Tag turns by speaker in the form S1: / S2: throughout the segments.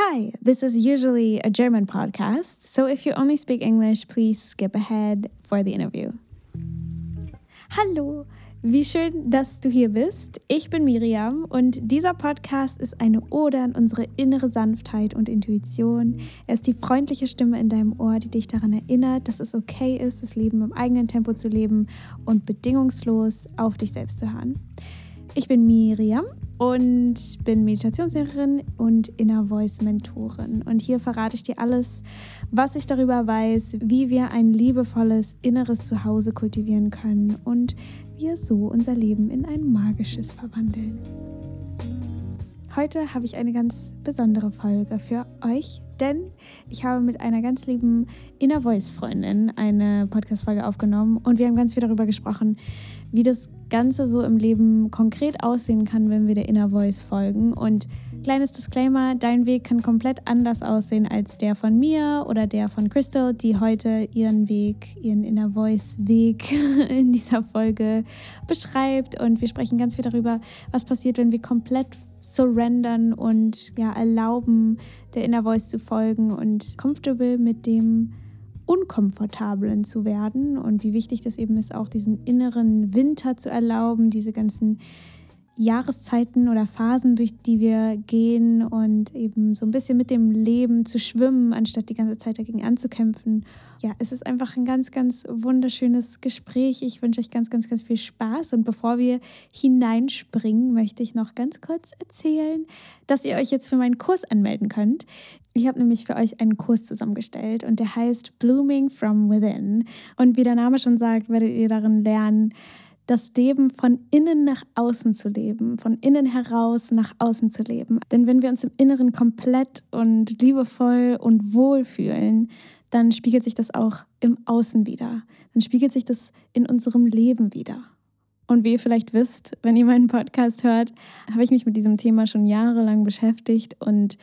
S1: Hi, this is usually a German podcast, so if you only speak English, please skip ahead for the interview. Hallo, wie schön, dass du hier bist. Ich bin Miriam und dieser Podcast ist eine Ode an unsere innere Sanftheit und Intuition. Er ist die freundliche Stimme in deinem Ohr, die dich daran erinnert, dass es okay ist, das Leben im eigenen Tempo zu leben und bedingungslos auf dich selbst zu hören. Ich bin Miriam und bin Meditationslehrerin und Inner Voice Mentorin. Und hier verrate ich dir alles, was ich darüber weiß, wie wir ein liebevolles inneres Zuhause kultivieren können und wir so unser Leben in ein magisches verwandeln. Heute habe ich eine ganz besondere Folge für euch, denn ich habe mit einer ganz lieben Inner Voice Freundin eine Podcast-Folge aufgenommen und wir haben ganz viel darüber gesprochen, wie das Ganze so im Leben konkret aussehen kann, wenn wir der Inner Voice folgen. Und kleines Disclaimer, dein Weg kann komplett anders aussehen als der von mir oder der von Crystal, die heute ihren Weg, ihren Inner Voice Weg in dieser Folge beschreibt. Und wir sprechen ganz viel darüber, was passiert, wenn wir komplett surrendern und ja, erlauben, der Inner Voice zu folgen und comfortable mit dem Unkomfortablen zu werden und wie wichtig das eben ist, auch diesen inneren Winter zu erlauben, diese ganzen Jahreszeiten oder Phasen, durch die wir gehen und eben so ein bisschen mit dem Leben zu schwimmen, anstatt die ganze Zeit dagegen anzukämpfen. Ja, es ist einfach ein ganz, ganz wunderschönes Gespräch. Ich wünsche euch ganz, ganz, ganz viel Spaß. Und bevor wir hineinspringen, möchte ich noch ganz kurz erzählen, dass ihr euch jetzt für meinen Kurs anmelden könnt. Ich habe nämlich für euch einen Kurs zusammengestellt und der heißt Blooming from Within. Und wie der Name schon sagt, werdet ihr darin lernen, das Leben von innen nach außen zu leben, von innen heraus nach außen zu leben. Denn wenn wir uns im Inneren komplett und liebevoll und wohl fühlen, dann spiegelt sich das auch im Außen wieder. Dann spiegelt sich das in unserem Leben wieder. Und wie ihr vielleicht wisst, wenn ihr meinen Podcast hört, habe ich mich mit diesem Thema schon jahrelang beschäftigt und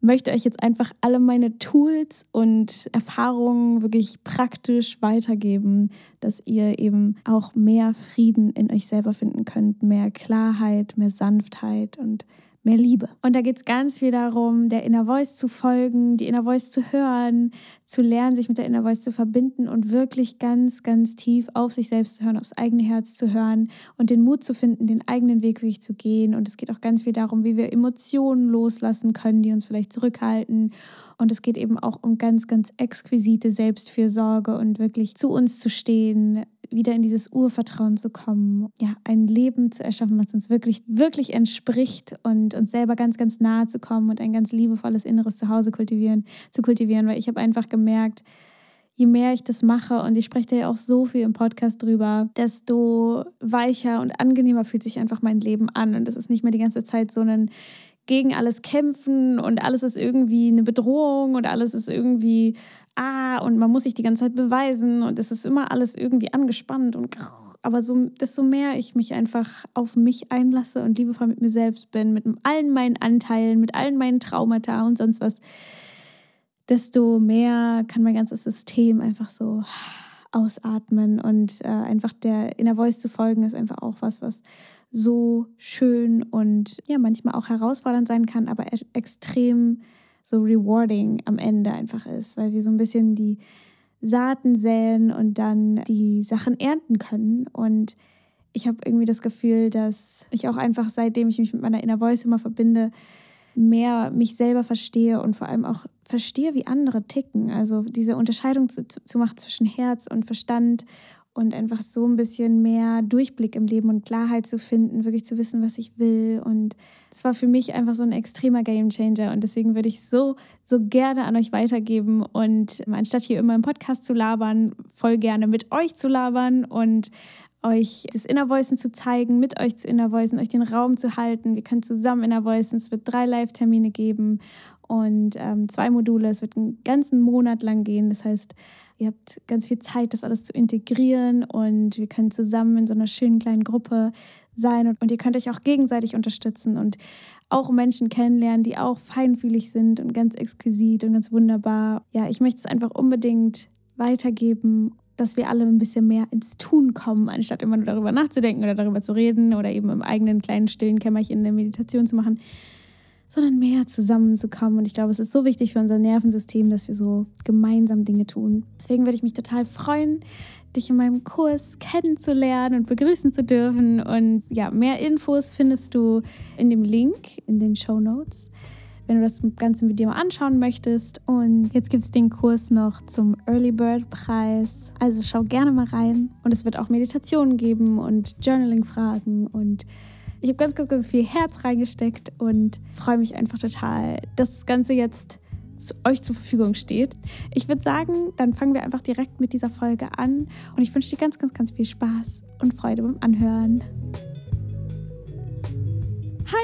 S1: möchte euch jetzt einfach alle meine Tools und Erfahrungen wirklich praktisch weitergeben, dass ihr eben auch mehr Frieden in euch selber finden könnt, mehr Klarheit, mehr Sanftheit und mehr Liebe. Und da geht es ganz viel darum, der Inner Voice zu folgen, die Inner Voice zu hören, zu lernen, sich mit der Inner Voice zu verbinden und wirklich ganz, ganz tief auf sich selbst zu hören, aufs eigene Herz zu hören und den Mut zu finden, den eigenen Weg wirklich zu gehen. Und es geht auch ganz viel darum, wie wir Emotionen loslassen können, die uns vielleicht zurückhalten. Und es geht eben auch um ganz, ganz exquisite Selbstfürsorge und wirklich zu uns zu stehen, wieder in dieses Urvertrauen zu kommen, ja, ein Leben zu erschaffen, was uns wirklich, wirklich entspricht und uns selber ganz, ganz nahe zu kommen und ein ganz liebevolles inneres Zuhause kultivieren, zu kultivieren, weil ich habe einfach gemerkt, je mehr ich das mache, und ich spreche da ja auch so viel im Podcast drüber, desto weicher und angenehmer fühlt sich einfach mein Leben an. Und es ist nicht mehr die ganze Zeit so ein gegen alles kämpfen und alles ist irgendwie eine Bedrohung und alles ist irgendwie ah und man muss sich die ganze Zeit beweisen und es ist immer alles irgendwie angespannt und aber so desto mehr ich mich einfach auf mich einlasse und liebevoll mit mir selbst bin, mit allen meinen Anteilen, mit allen meinen Traumata und sonst was, desto mehr kann mein ganzes System einfach so ausatmen und äh, einfach der Inner Voice zu folgen ist einfach auch was, was so schön und ja, manchmal auch herausfordernd sein kann, aber e-, extrem so rewarding am Ende einfach ist, weil wir so ein bisschen die Saaten säen und dann die Sachen ernten können. Und ich habe irgendwie das Gefühl, dass ich auch einfach, seitdem ich mich mit meiner Inner Voice immer verbinde, mehr mich selber verstehe und vor allem auch verstehe, wie andere ticken. Also diese Unterscheidung zu, zu machen zwischen Herz und Verstand und einfach so ein bisschen mehr Durchblick im Leben und Klarheit zu finden, wirklich zu wissen, was ich will. Und das war für mich einfach so ein extremer Game Changer und deswegen würde ich so, so gerne an euch weitergeben und anstatt hier immer im Podcast zu labern, voll gerne mit euch zu labern und euch das Inner Voicen zu zeigen, mit euch zu Inner Voicen, euch den Raum zu halten. Wir können zusammen Inner Voicen. Es wird drei Live-Termine geben und ähm, zwei Module. Es wird einen ganzen Monat lang gehen. Das heißt, ihr habt ganz viel Zeit, das alles zu integrieren und wir können zusammen in so einer schönen kleinen Gruppe sein und, und ihr könnt euch auch gegenseitig unterstützen und auch Menschen kennenlernen, die auch feinfühlig sind und ganz exquisit und ganz wunderbar. Ja, ich möchte es einfach unbedingt weitergeben dass wir alle ein bisschen mehr ins Tun kommen, anstatt immer nur darüber nachzudenken oder darüber zu reden oder eben im eigenen kleinen stillen Kämmerchen eine Meditation zu machen, sondern mehr zusammenzukommen. Und ich glaube, es ist so wichtig für unser Nervensystem, dass wir so gemeinsam Dinge tun. Deswegen würde ich mich total freuen, dich in meinem Kurs kennenzulernen und begrüßen zu dürfen. Und ja, mehr Infos findest du in dem Link in den Show Notes, wenn du das Ganze mit dir mal anschauen möchtest. Und jetzt gibt es den Kurs noch zum Early Bird Preis. Also schau gerne mal rein. Und es wird auch Meditationen geben und Journaling-Fragen und ich habe ganz, ganz, ganz viel Herz reingesteckt und freue mich einfach total, dass das Ganze jetzt zu euch zur Verfügung steht. Ich würde sagen, dann fangen wir einfach direkt mit dieser Folge an und ich wünsche dir ganz, ganz, ganz viel Spaß und Freude beim Anhören.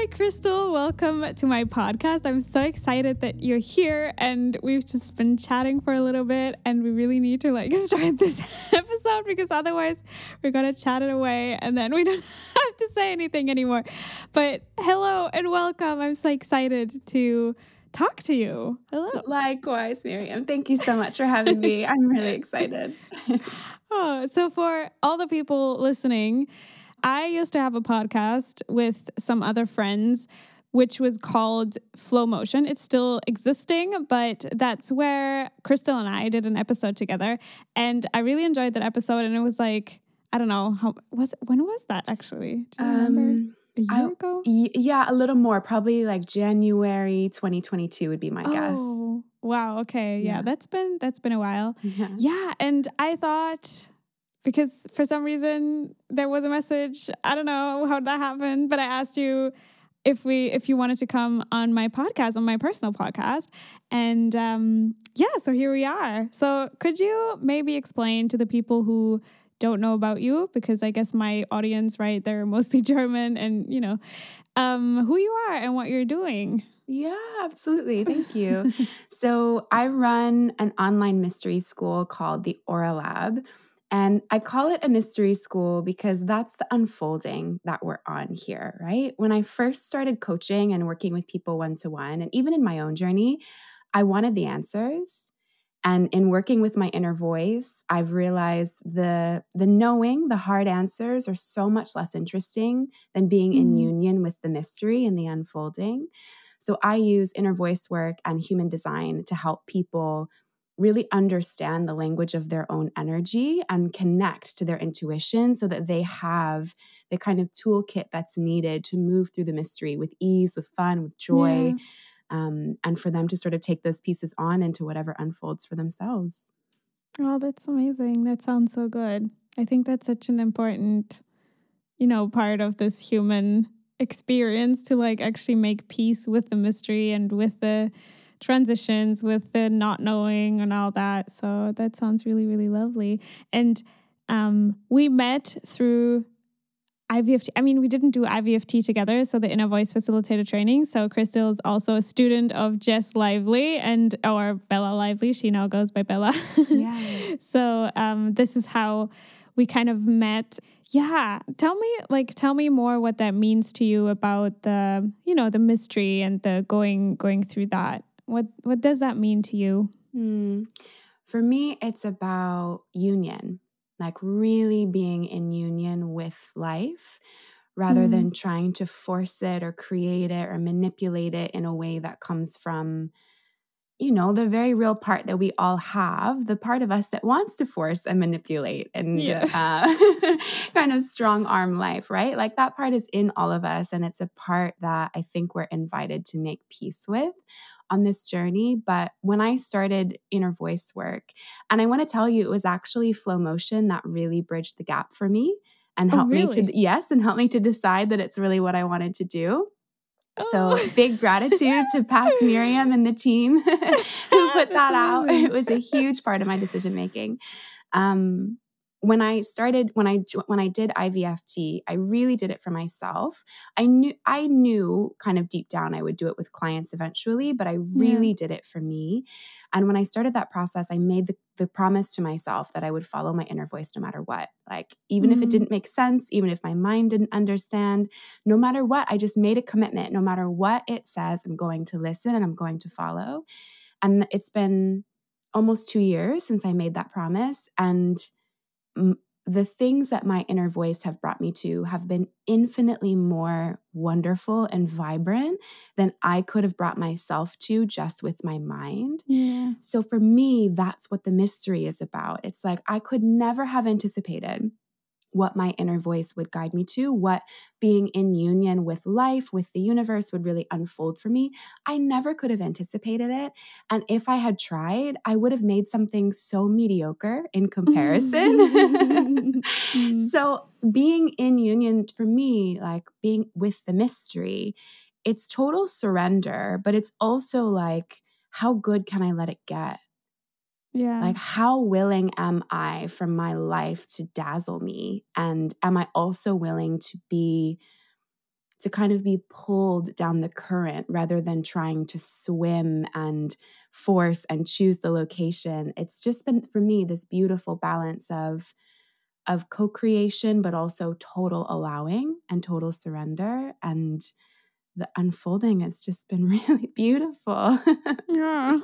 S1: Hi, Krystal. Welcome to my podcast. I'm so excited that you're here, and we've just been chatting for a little bit, and we really need to like start this episode because otherwise we're gonna chat it away, and then we don't have to say anything anymore. But hello and welcome. I'm so excited to talk to you. Hello.
S2: Likewise, Miriam. Thank you so much for having me. I'm really excited.
S1: oh, so for all the people listening. I used to have a podcast with some other friends which was called Flowmotion. It's still existing, but that's where Krystal and I did an episode together. And I really enjoyed that episode. And it was like, I don't know, how was when was that actually? Do you remember? Um, a year I, ago?
S2: Yeah, a little more. Probably like January 2022 would be my oh, guess.
S1: Wow. Okay. Yeah. yeah, that's been that's been a while. Yeah. yeah. And I thought because for some reason there was a message. I don't know how that happened, but I asked you if we if you wanted to come on my podcast on my personal podcast and um yeah so here we are so could you maybe explain to the people who don't know about you because i guess my audience right they're mostly german and you know um who you are and what you're doing
S2: yeah, absolutely. Thank you. so, I run an online mystery school called the Aura Lab. And I call it a mystery school because that's the unfolding that we're on here, right? When I first started coaching and working with people one to one, and even in my own journey, I wanted the answers. And in working with my inner voice, I've realized the the knowing, the hard answers are so much less interesting than being mm. in union with the mystery and the unfolding. So I use inner voice work and human design to help people really understand the language of their own energy and connect to their intuition so that they have the kind of toolkit that's needed to move through the mystery with ease, with fun, with joy, yeah. um, and for them to sort of take those pieces on into whatever unfolds for themselves.
S1: Oh, that's amazing. That sounds so good. I think that's such an important, you know, part of this human experience to like actually make peace with the mystery and with the transitions with the not knowing and all that. So that sounds really, really lovely. And um, we met through IVFT. I mean, we didn't do IVFT together, so the inner voice facilitator training. So Crystal is also a student of Jess Lively and or Bella Lively. She now goes by Bella. Yeah. so um, this is how we kind of met. Yeah, tell me like tell me more what that means to you about the you know the mystery and the going going through that. What what does that mean to you? Mm.
S2: For me, it's about union, like really being in union with life rather mm. than trying to force it or create it or manipulate it in a way that comes from you know the very real part that we all have the part of us that wants to force and manipulate and yeah. uh, kind of strong arm life right like that part is in all of us and it's a part that i think we're invited to make peace with on this journey. But when I started inner voice work, and I want to tell you, it was actually Flowmotion that really bridged the gap for me and oh, helped oh, really? me to, yes, and helped me to decide that it's really what I wanted to do. So oh. big gratitude to past Miriam and the team who put that out. It was a huge part of my decision making. Um, when I started when I when I did IVFT, I really did it for myself. I knew I knew kind of deep down I would do it with clients eventually, but I really yeah. did it for me. And when I started that process, I made the, the promise to myself that I would follow my inner voice no matter what. Like even mm-hmm. if it mm-hmm. didn't make sense, even if my mind didn't understand, no matter what, I just made a commitment. No matter what it says, I'm going to listen and I'm going to follow. And it's been almost 2 years since I made that promise and the things that my inner voice have brought me to have been infinitely more wonderful and vibrant than I could have brought myself to just with my mind.
S1: Yeah.
S2: So for me, that's what the mystery is about. It's like I could never have anticipated what my inner voice would guide me to, what being in union with life, with the universe would really unfold for me. I never could have anticipated it. And if I had tried, I would have made something so mediocre in comparison. Mm-hmm. so, being in union for me, like being with the mystery, it's total surrender, but it's also like, how good can I let it get?
S1: Yeah.
S2: Like, how willing am I for my life to dazzle me? And am I also willing to be, to kind of be pulled down the current rather than trying to swim and force and choose the location? It's just been, for me, this beautiful balance of, of co-creation but also total allowing and total surrender and the unfolding has just been really beautiful
S1: yeah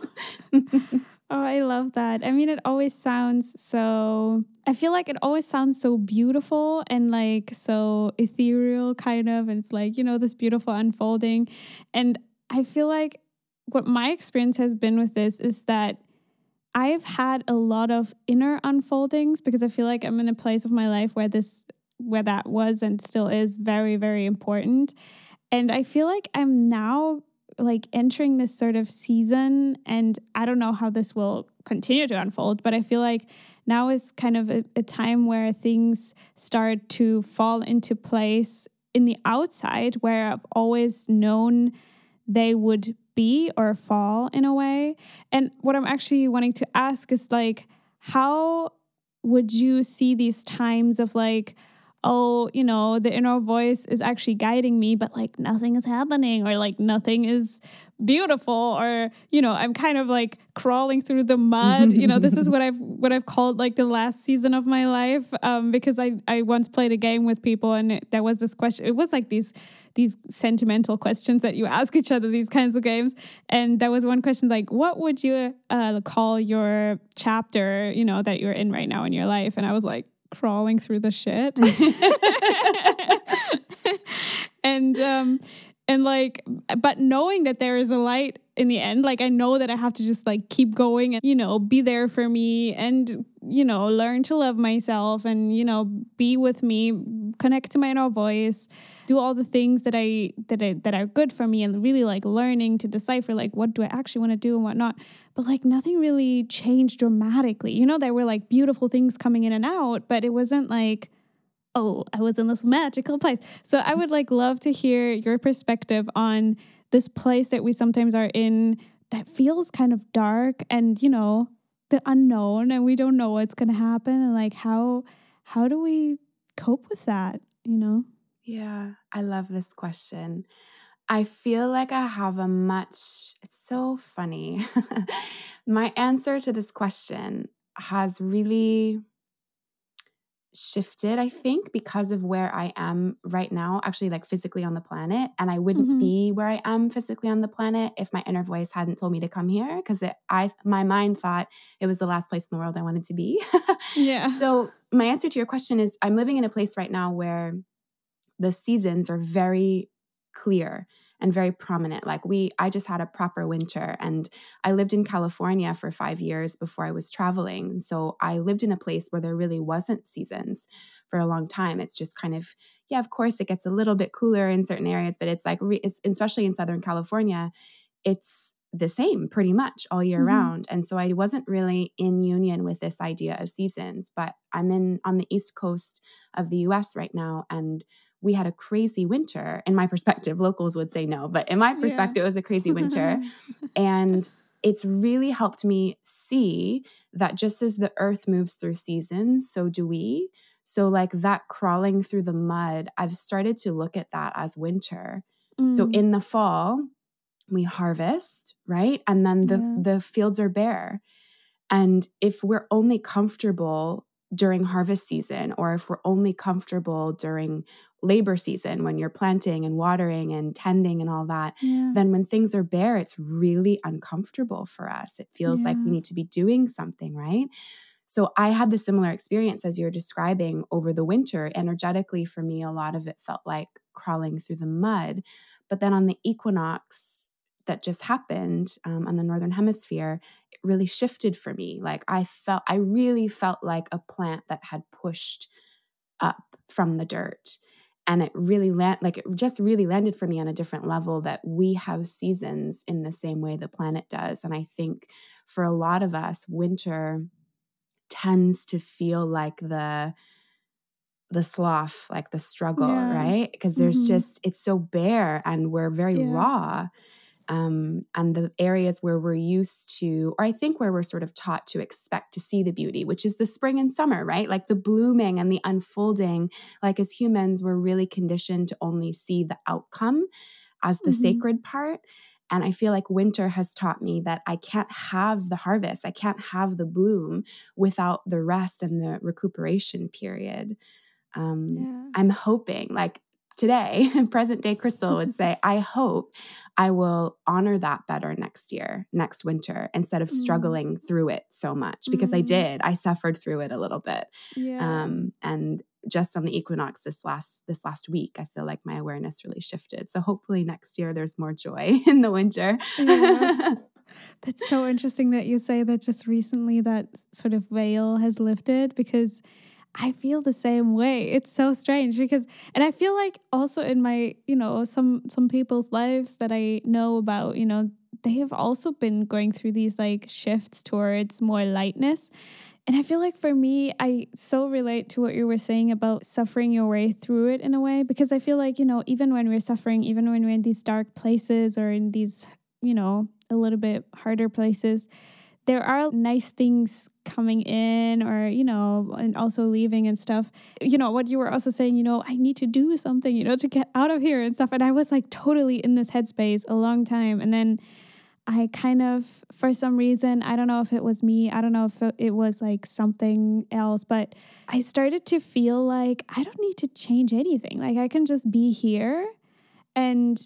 S1: Oh, I love that. I mean, it always sounds so. I feel like it always sounds so beautiful and like so ethereal, kind of. And it's like, you know, this beautiful unfolding. And I feel like what my experience has been with this is that I've had a lot of inner unfoldings because I feel like I'm in a place of my life where this, where that was and still is very, very important. And I feel like I'm now like entering this sort of season and i don't know how this will continue to unfold but i feel like now is kind of a, a, time where things start to fall into place in the outside where i've always known they would be or fall in a way. And what i'm actually wanting to ask is like how would you see these times of like oh, you know, the inner voice is actually guiding me, but like nothing is happening or like nothing is beautiful or you know i'm kind of like crawling through the mud. You know this is what i've what i've called like the last season of my life um, because i i once played a game with people and it, there was this question it was like these these sentimental questions that you ask each other these kinds of games. And there was one question like what would you uh, call your chapter you know that you're in right now in your life? And i was like crawling through the shit. and um and like but knowing that there is a light in the end like i know that i have to just like keep going and you know be there for me and you know learn to love myself and you know be with me connect to my inner voice do all the things that i that I, that are good for me and really like learning to decipher like what do i actually want to do and whatnot. But like nothing really changed dramatically. You know there were like beautiful things coming in and out but it wasn't like oh, I was in this magical place. So I would like love to hear your perspective on this place that we sometimes are in that feels kind of dark and, you know, the unknown and we don't know what's going to happen and like how how do we cope with that, you know?
S2: Yeah, I love this question. I feel like I have a much, it's so funny. My answer to this question has really shifted, I think, because of where I am right now, actually, like physically on the planet. And I wouldn't mm-hmm. be where I am physically on the planet if my inner voice hadn't told me to come here. Because I, my mind thought it was the last place in the world I wanted to be.
S1: yeah.
S2: So my answer to your question is, I'm living in a place right now where the seasons are very clear and very prominent. Like we, I just had a proper winter and I lived in California for five years before I was traveling. So I lived in a place where there really wasn't seasons for a long time. It's just kind of, yeah, of course it gets a little bit cooler in certain areas, but it's like, it's, especially in Southern California, it's the same pretty much all year mm-hmm. round. And so I wasn't really in union with this idea of seasons, but I'm in on the East Coast of the US right now. And we had a crazy winter. In my perspective, locals would say no, but in my perspective, yeah. it was a crazy winter. and it's really helped me see that just as the earth moves through seasons, so do we. So, like that crawling through the mud, I've started to look at that as winter. Mm. So, in the fall, we harvest, right? And then the, yeah. the fields are bare. And if we're only comfortable during harvest season, or if we're only comfortable during labor season when you're planting and watering and tending and all that, yeah. then when things are bare, it's really uncomfortable for us. It feels yeah. like we need to be doing something, right? So I had the similar experience as you're describing over the winter. Energetically, for me, a lot of it felt like crawling through the mud. But then on the equinox that just happened um, on the Northern Hemisphere, really shifted for me. Like I felt, I really felt like a plant that had pushed up from the dirt and it really land like it just really landed for me on a different level that we have seasons in the same way the planet does and i think for a lot of us winter tends to feel like the the sloth like the struggle yeah. right because there's mm-hmm. just it's so bare and we're very yeah. raw um, and the areas where we're used to, or I think where we're sort of taught to expect to see the beauty, which is the spring and summer, right? Like the blooming and the unfolding. Like as humans, we're really conditioned to only see the outcome as the mm-hmm. sacred part. And I feel like winter has taught me that I can't have the harvest, I can't have the bloom without the rest and the recuperation period. Um, yeah. I'm hoping, like today, present day Krystal would say, I hope I will honor that better next year, next winter, instead of mm. struggling mm. through it so much because mm. I did. I suffered through it a little bit. Yeah. Um, and just on the equinox this last this last week, I feel like my awareness really shifted. So hopefully next year there's more joy in the winter.
S1: Yeah. That's so interesting that you say that just recently that sort of veil has lifted because I feel the same way. It's so strange because and I feel like also in my, you know, some some people's lives that I know about, you know, they have also been going through these like shifts towards more lightness. And I feel like for me, I so relate to what you were saying about suffering your way through it in a way because I feel like, you know, even when we're suffering, even when we're in these dark places or in these, you know, a little bit harder places, there are nice things coming in or you know and also leaving and stuff. You know what you were also saying you know i need to do something you know to get out of here and stuff. And i was like totally in this headspace a long time. And then i kind of for some reason i don't know if it was me i don't know if it was like something else but i started to feel like i don't need to change anything. Like i can just be here. And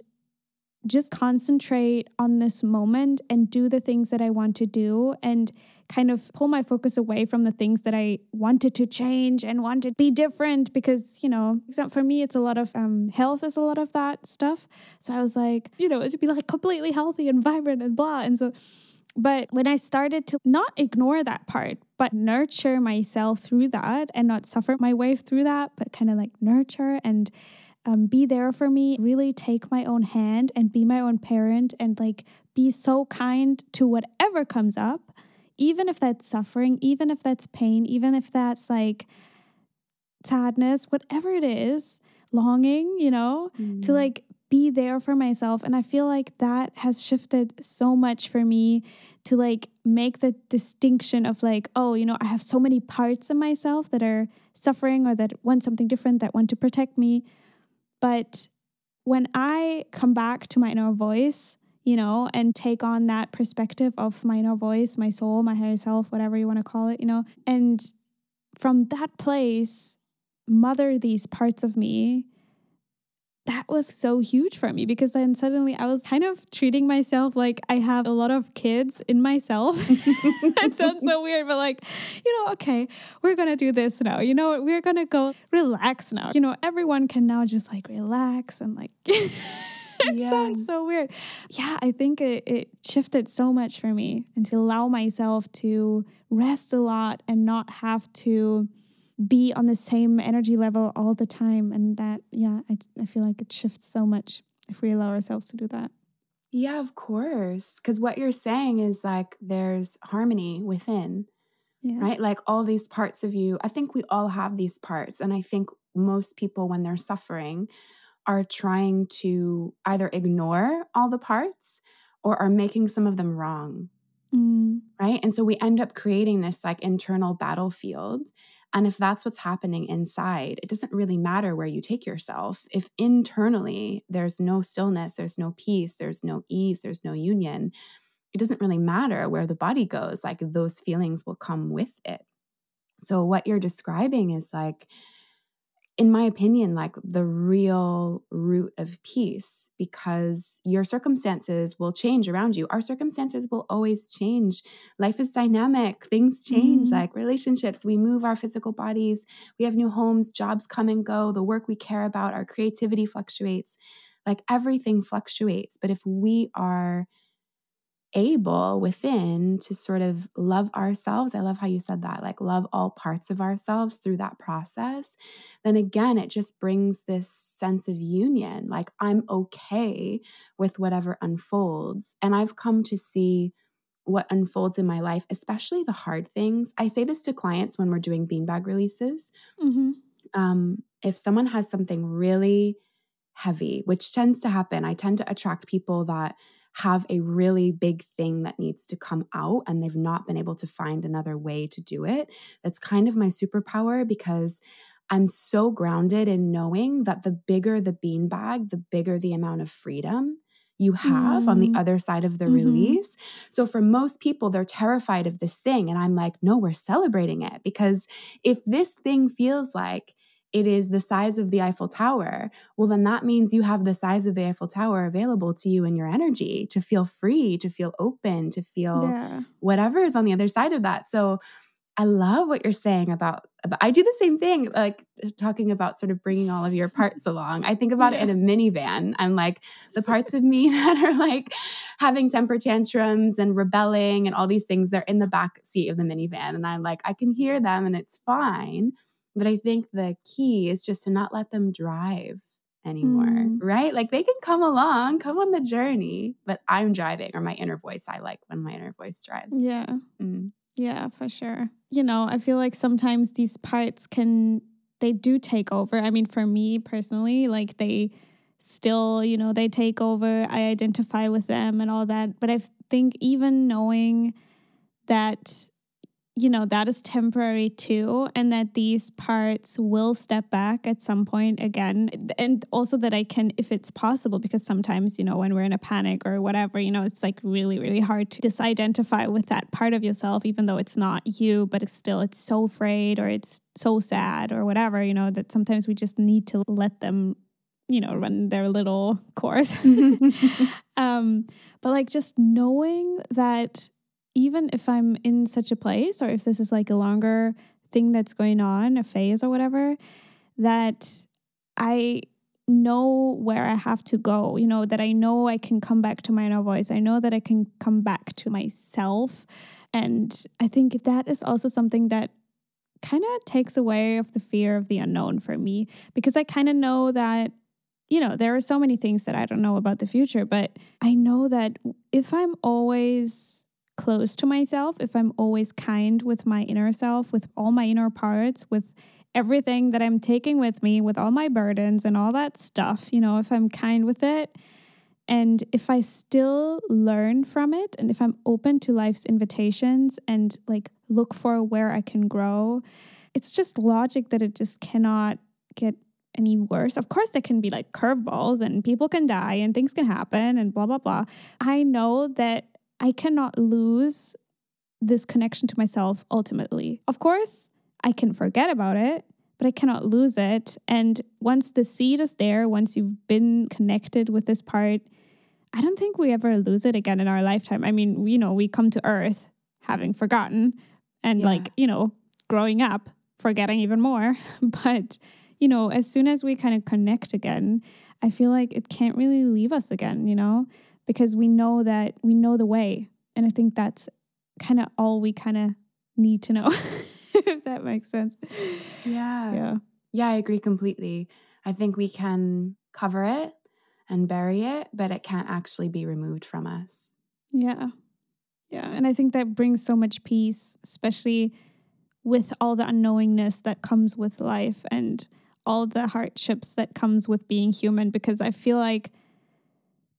S1: just concentrate on this moment and do the things that I want to do and kind of pull my focus away from the things that I wanted to change and wanted to be different because, you know, except for me, it's a lot of um, health is a lot of that stuff. So I was like, you know, it should be like completely healthy and vibrant and blah. And so, but when I started to not ignore that part, but nurture myself through that and not suffer my way through that, but kind of like nurture and um, be there for me, really take my own hand and be my own parent and like be so kind to whatever comes up, even if that's suffering, even if that's pain, even if that's like sadness, whatever it is, longing, you know, mm. to like be there for myself. And I feel like that has shifted so much for me to like make the distinction of like, oh, you know, I have so many parts of myself that are suffering or that want something different, that want to protect me. But when I come back to my inner voice, you know, and take on that perspective of my inner voice, my soul, my higher self, whatever you want to call it, you know, and from that place, mother these parts of me that was so huge for me because then suddenly I was kind of treating myself like I have a lot of kids in myself. that sounds so weird, but like, you know, okay, we're going to do this now. You know, we're going to go relax now. You know, everyone can now just like relax and like. it yes. sounds so weird. Yeah, I think it, it shifted so much for me and to allow myself to rest a lot and not have to be on the same energy level all the time. And that, yeah, I, I feel like it shifts so much if we allow ourselves to do that.
S2: Yeah, of course. Because what you're saying is like there's harmony within, yeah. right? Like all these parts of you. I think we all have these parts. And I think most people, when they're suffering, are trying to either ignore all the parts or are making some of them wrong. Mm. Right. And so we end up creating this like internal battlefield. And if that's what's happening inside, it doesn't really matter where you take yourself. If internally there's no stillness, there's no peace, there's no ease, there's no union, it doesn't really matter where the body goes. Like those feelings will come with it. So, what you're describing is like, in my opinion, like the real root of peace because your circumstances will change around you. Our circumstances will always change. Life is dynamic, things change, mm-hmm. like relationships. We move our physical bodies, we have new homes, jobs come and go, the work we care about, our creativity fluctuates. Like everything fluctuates. But if we are able within to sort of love ourselves, I love how you said that, like love all parts of ourselves through that process, then again, it just brings this sense of union. Like I'm okay with whatever unfolds. And I've come to see what unfolds in my life, especially the hard things. I say this to clients when we're doing beanbag releases. Mm-hmm. Um, if someone has something really heavy, which tends to happen, I tend to attract people that have a really big thing that needs to come out and they've not been able to find another way to do it. That's kind of my superpower because I'm so grounded in knowing that the bigger the beanbag, the bigger the amount of freedom you have mm. on the mm. other side of the mm-hmm. release. So for most people, they're terrified of this thing. And I'm like, no, we're celebrating it because if this thing feels like it is the size of the Eiffel Tower, well, then that means you have the size of the Eiffel Tower available to you in your energy to feel free, to feel open, to feel yeah. whatever is on the other side of that. So I love what you're saying about, about, I do the same thing, like talking about sort of bringing all of your parts along. I think about yeah. it in a minivan. I'm like, the parts of me that are like having temper tantrums and rebelling and all these things, they're in the back seat of the minivan. And I'm like, I can hear them and it's fine. But I think the key is just to not let them drive anymore, mm. right? Like they can come along, come on the journey, but I'm driving or my inner voice. I like when my inner voice drives.
S1: Yeah. Mm. Yeah, for sure. You know, I feel like sometimes these parts can, they do take over. I mean, for me personally, like they still, you know, they take over. I identify with them and all that. But I think even knowing that you know, that is temporary too, and that these parts will step back at some point again. And also that I can, if it's possible, because sometimes, you know, when we're in a panic or whatever, you know, it's like really, really hard to disidentify with that part of yourself, even though it's not you, but it's still, it's so afraid or it's so sad or whatever, you know, that sometimes we just need to let them you know run their little course um but like just knowing that even if I'm in such a place or if this is like a longer thing that's going on, a phase or whatever, that I know where I have to go, you know, that I know I can come back to my inner voice. I know that I can come back to myself. And I think that is also something that kind of takes away of the fear of the unknown for me because I kind of know that you know, there are so many things that I don't know about the future, but I know that if I'm always close to myself, if I'm always kind with my inner self, with all my inner parts, with everything that I'm taking with me, with all my burdens and all that stuff, you know, if I'm kind with it, and if I still learn from it, and if I'm open to life's invitations and like look for where I can grow, it's just logic that it just cannot get any worse. Of course, there can be like curveballs and people can die and things can happen and blah, blah, blah. I know that I cannot lose this connection to myself ultimately. Of course, I can forget about it, but I cannot lose it. And once the seed is there, once you've been connected with this part, I don't think we ever lose it again in our lifetime. I mean, you know, we come to earth having forgotten and yeah. like, you know, growing up, forgetting even more. But, you know, as soon as we kind of connect again, I feel like it can't really leave us again, you know? Because we know that we know the way. And I think that's kind of all we kind of need to know, if that makes sense.
S2: Yeah. Yeah. Yeah, I agree completely. I think we can cover it and bury it, but it can't actually be removed from us.
S1: Yeah. Yeah. And I think that brings so much peace, especially with all the unknowingness that comes with life and all the hardships that comes with being human because I feel like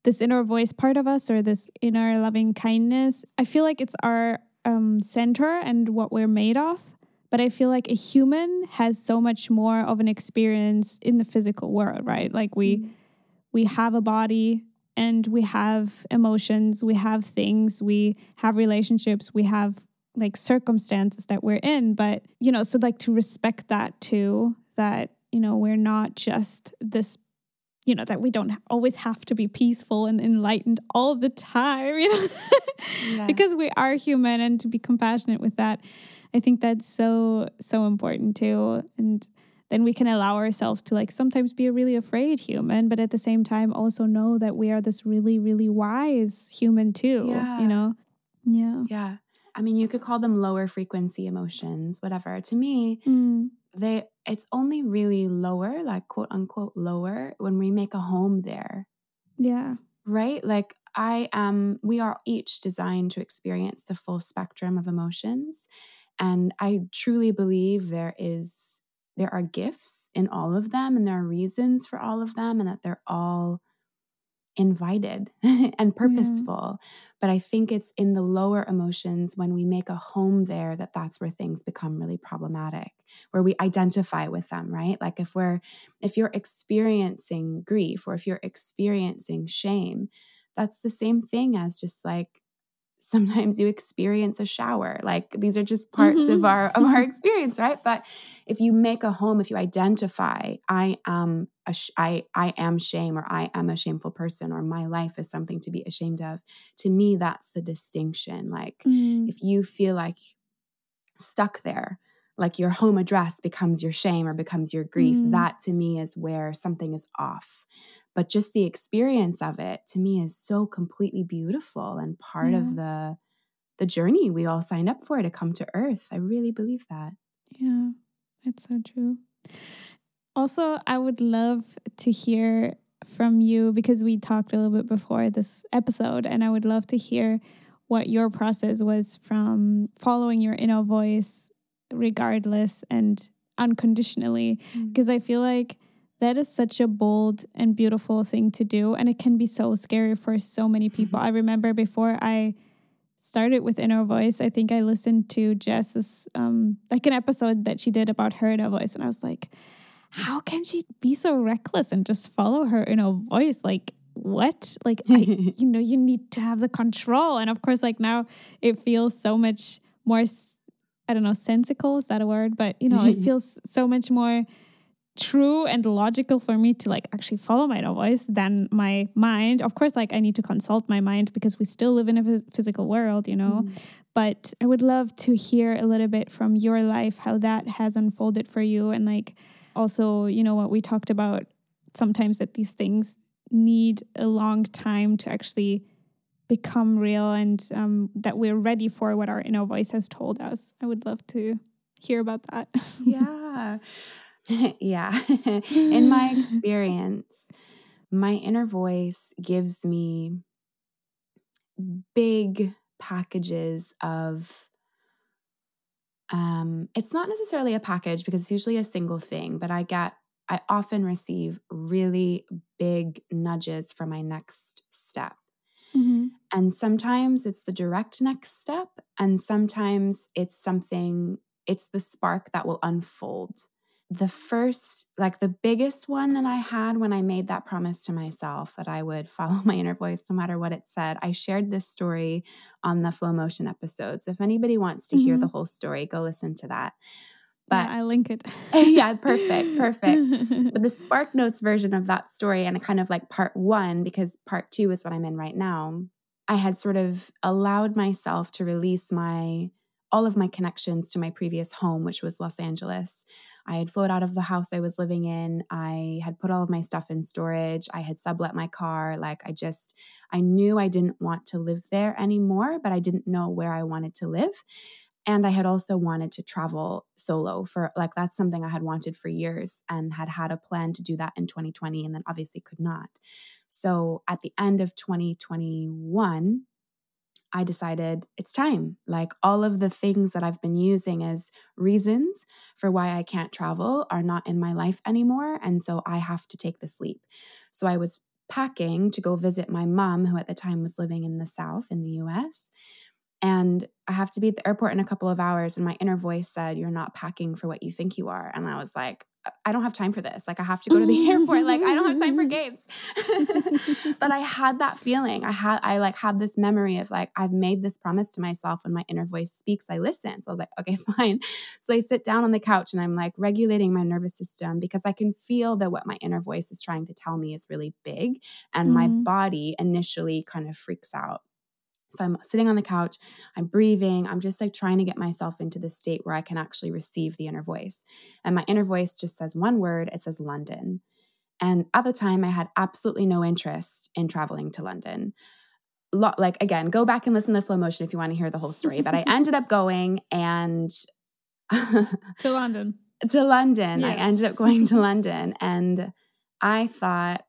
S1: this inner voice part of us or this inner loving kindness, I feel like it's our um, center and what we're made of. But I feel like a human has so much more of an experience in the physical world, right? Like we mm. we have a body and we have emotions, we have things, we have relationships, we have like circumstances that we're in. But you know, so like to respect that too, that you know, we're not just this you know that we don't always have to be peaceful and enlightened all the time you know? Yeah. because we are human and to be compassionate with that i think that's so so important too. And then we can allow ourselves to like sometimes be a really afraid human but at the same time also know that we are this really really wise human too yeah. you know?
S2: Yeah. Yeah. I mean you could call them lower frequency emotions whatever. To me mm they it's only really lower, like quote unquote lower, when we make a home there.
S1: Yeah.
S2: Right? Like I am we are each designed to experience the full spectrum of emotions. And I truly believe there is there are gifts in all of them and there are reasons for all of them and that they're all invited and purposeful. Yeah. But I think it's in the lower emotions when we make a home there that that's where things become really problematic, where we identify with them, right? Like if we're, if you're experiencing grief or if you're experiencing shame, that's the same thing as just like sometimes you experience a shower like these are just parts mm-hmm. of our of our experience right but if you make a home if you identify i am a sh- I, I am shame or i am a shameful person or my life is something to be ashamed of to me that's the distinction like mm. if you feel like stuck there like your home address becomes your shame or becomes your grief mm. that to me is where something is off but just the experience of it to me is so completely beautiful and part yeah. of the the journey we all signed up for to come to earth i really believe that
S1: yeah that's so true also i would love to hear from you because we talked a little bit before this episode and i would love to hear what your process was from following your inner voice regardless and unconditionally because mm. i feel like that is such a bold and beautiful thing to do. And it can be so scary for so many people. I remember before I started with Inner Voice, I think I listened to Jess's, um, like an episode that she did about her inner voice. And I was like, how can she be so reckless and just follow her inner voice? Like, what? Like, I, you know, you need to have the control. And of course, like now it feels so much more, I don't know, sensical. Is that a word? But, you know, it feels so much more true and logical for me to like actually follow my inner voice than my mind. Of course, like I need to consult my mind because we still live in a physical world, you know. Mm. But I would love to hear a little bit from your life how that has unfolded for you and like also, you know, what we talked about sometimes that these things need a long time to actually become real and um, that we're ready for what our inner voice has told us. I would love to hear about that.
S2: yeah. yeah. In my experience, my inner voice gives me big packages of um it's not necessarily a package because it's usually a single thing, but I get I often receive really big nudges for my next step. Mm-hmm. And sometimes it's the direct next step, and sometimes it's something, it's the spark that will unfold the first, like the biggest one that I had when I made that promise to myself that I would follow my inner voice no matter what it said, I shared this story on the Flowmotion episode. So if anybody wants to mm-hmm. hear the whole story, go listen to that.
S1: But yeah, I link it.
S2: yeah, perfect, perfect. but the Spark Notes version of that story and kind of like part one, because part two is what I'm in right now, I had sort of allowed myself to release my all of my connections to my previous home, which was Los Angeles. I had flown out of the house I was living in. I had put all of my stuff in storage. I had sublet my car. Like, I just, I knew I didn't want to live there anymore, but I didn't know where I wanted to live. And I had also wanted to travel solo for like, that's something I had wanted for years and had had a plan to do that in 2020 and then obviously could not. So at the end of 2021, I decided it's time. Like all of the things that I've been using as reasons for why I can't travel are not in my life anymore. And so I have to take this leap. So I was packing to go visit my mom, who at the time was living in the South in the US. And I have to be at the airport in a couple of hours. And my inner voice said, You're not packing for what you think you are. And I was like, I don't have time for this. Like I have to go to the airport. Like I don't have time for games. but I had that feeling. I had I like had this memory of like I've made this promise to myself when my inner voice speaks, I listen. So I was like, okay, fine. So I sit down on the couch and I'm like regulating my nervous system because I can feel that what my inner voice is trying to tell me is really big and mm-hmm. my body initially kind of freaks out. So I'm sitting on the couch, I'm breathing, I'm just like trying to get myself into the state where I can actually receive the inner voice. And my inner voice just says one word, it says London. And at the time, I had absolutely no interest in traveling to London. Like, again, go back and listen to Flowmotion if you want to hear the whole story. But I ended up going and
S1: to London.
S2: To London. Yeah. I ended up going to London. And I thought,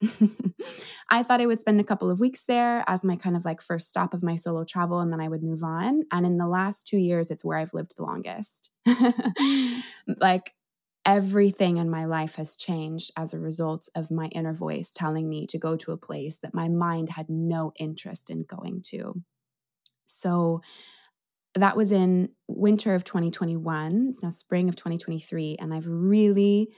S2: I thought I would spend a couple of weeks there as my kind of like first stop of my solo travel, and then I would move on. And in the last two years, it's where I've lived the longest. like everything in my life has changed as a result of my inner voice telling me to go to a place that my mind had no interest in going to. So that was in winter of 2021. It's now spring of 2023. And I've really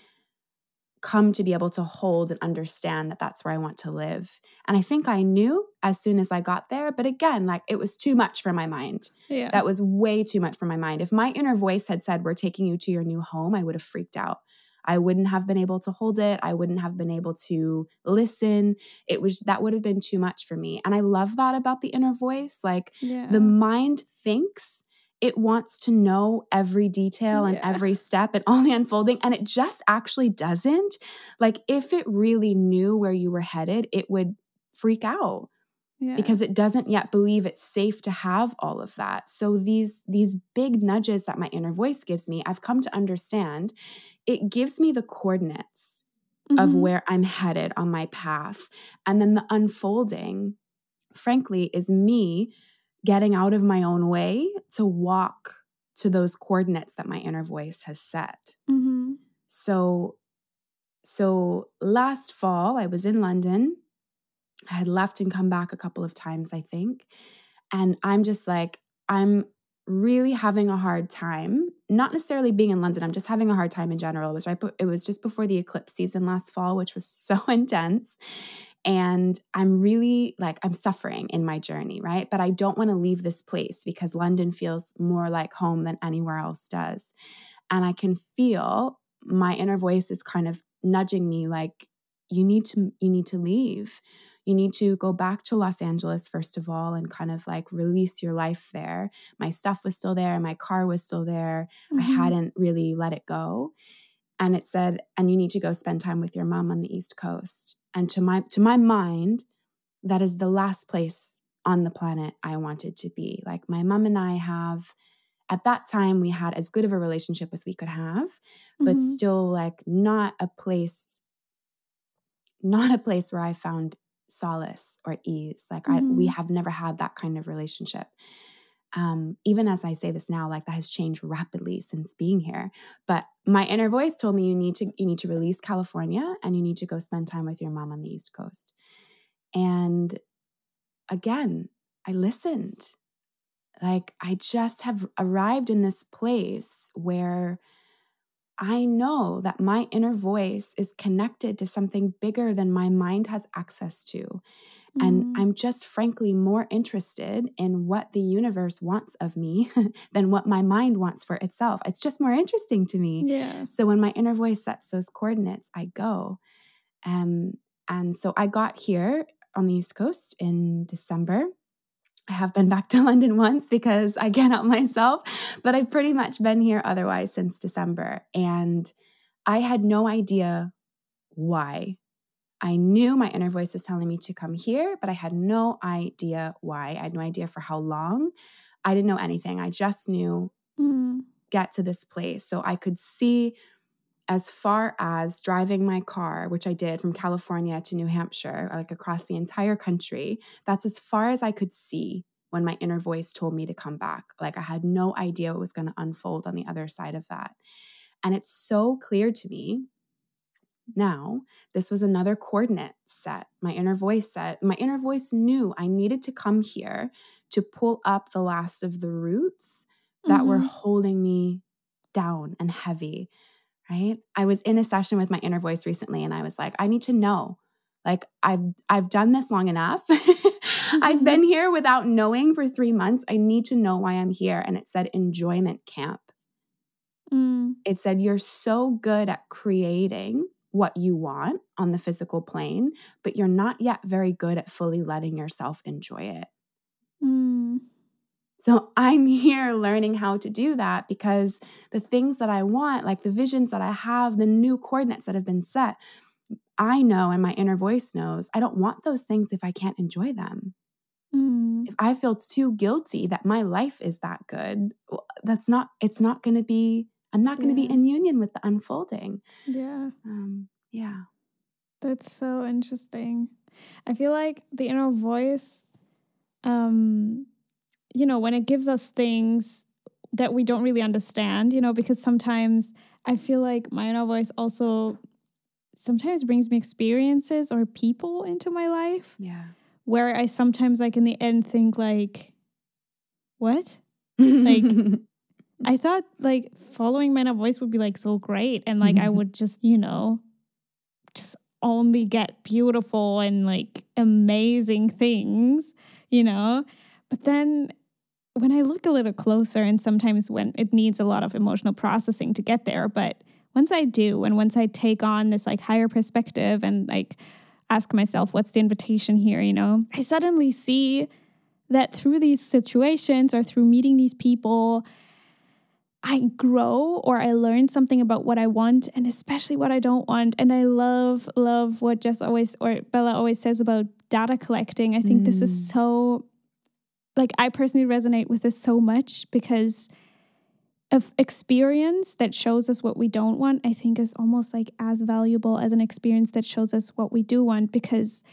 S2: come to be able to hold and understand that that's where I want to live. And I think I knew as soon as I got there, but again, like it was too much for my mind. Yeah. That was way too much for my mind. If my inner voice had said, We're taking you to your new home, I would have freaked out. I wouldn't have been able to hold it. I wouldn't have been able to listen. It was that would have been too much for me. And I love that about the inner voice. Like yeah. the mind thinks it wants to know every detail and every step and all the unfolding and it just actually doesn't like if it really knew where you were headed it would freak out yeah. because it doesn't yet believe it's safe to have all of that so these these big nudges that my inner voice gives me i've come to understand it gives me the coordinates mm-hmm. of where i'm headed on my path and then the unfolding frankly is me getting out of my own way to walk to those coordinates that my inner voice has set. Mm-hmm. So, so last fall, I was in London. I had left and come back a couple of times, I think. And I'm just like, I'm really having a hard time, not necessarily being in London, I'm just having a hard time in general. It was right, it was just before the eclipse season last fall, which was so intense. And I'm really like, I'm suffering in my journey, right? But I don't want to leave this place because London feels more like home than anywhere else does. And I can feel my inner voice is kind of nudging me like, you need to, you need to leave. You need to go back to Los Angeles, first of all, and kind of like release your life there. My stuff was still there, my car was still there. Mm-hmm. I hadn't really let it go and it said and you need to go spend time with your mom on the east coast and to my to my mind that is the last place on the planet i wanted to be like my mom and i have at that time we had as good of a relationship as we could have but mm-hmm. still like not a place not a place where i found solace or ease like mm-hmm. i we mm-hmm. have never had that kind of relationship um, even as I say this now, like that has changed rapidly since being here. But my inner voice told me you need to you need to release California and you need to go spend time with your mom on the East Coast. And again, I listened. Like I just have arrived in this place where I know that my inner voice is connected to something bigger than my mind has access to. And mm. I'm just frankly more interested in what the universe wants of me than what my mind wants for itself. It's just more interesting to me.
S1: Yeah.
S2: So when my inner voice sets those coordinates, I go. Um, and so I got here on the East Coast in December. I have been back to London once because I can't help myself, but I've pretty much been here otherwise since December. And I had no idea why I knew my inner voice was telling me to come here, but I had no idea why. I had no idea for how long. I didn't know anything. I just knew mm. get to this place. So I could see as far as driving my car, which I did from California to New Hampshire, like across the entire country. That's as far as I could see when my inner voice told me to come back. Like I had no idea what was going to unfold on the other side of that. And it's so clear to me now, this was another coordinate set, my inner voice set. My inner voice knew I needed to come here to pull up the last of the roots that mm-hmm. were holding me down and heavy. Right? I was in a session with my inner voice recently and I was like, I need to know. Like I've I've done this long enough. I've been here without knowing for 3 months. I need to know why I'm here and it said enjoyment camp. Mm. It said you're so good at creating what you want on the physical plane, but you're not yet very good at fully letting yourself enjoy it. Mm. So I'm here learning how to do that because the things that I want, like the visions that I have, the new coordinates that have been set, I know and my inner voice knows I don't want those things if I can't enjoy them. Mm. If I feel too guilty that my life is that good, that's not, it's not going to be, I'm not going to yeah. be in union with the unfolding.
S1: Yeah.
S2: Um, yeah.
S1: That's so interesting. I feel like the inner voice, um, you know, when it gives us things that we don't really understand, you know, because sometimes I feel like my inner voice also sometimes brings me experiences or people into my life.
S2: Yeah.
S1: Where I sometimes like in the end think like, what? like I thought like following my inner voice would be like so great and like I would just, you know, just only get beautiful and like amazing things, you know? But then when I look a little closer, and sometimes when it needs a lot of emotional processing to get there, but once I do, and once I take on this like higher perspective and like ask myself, what's the invitation here, you know, I suddenly see that through these situations or through meeting these people, I grow or I learn something about what I want and especially what I don't want. And I love, love what Jess always or Bella always says about data collecting. I think mm. this is mm. so like I personally resonate with this so much because of experience that shows us what we don't want, I think is almost like as valuable as an experience that shows us what we do want because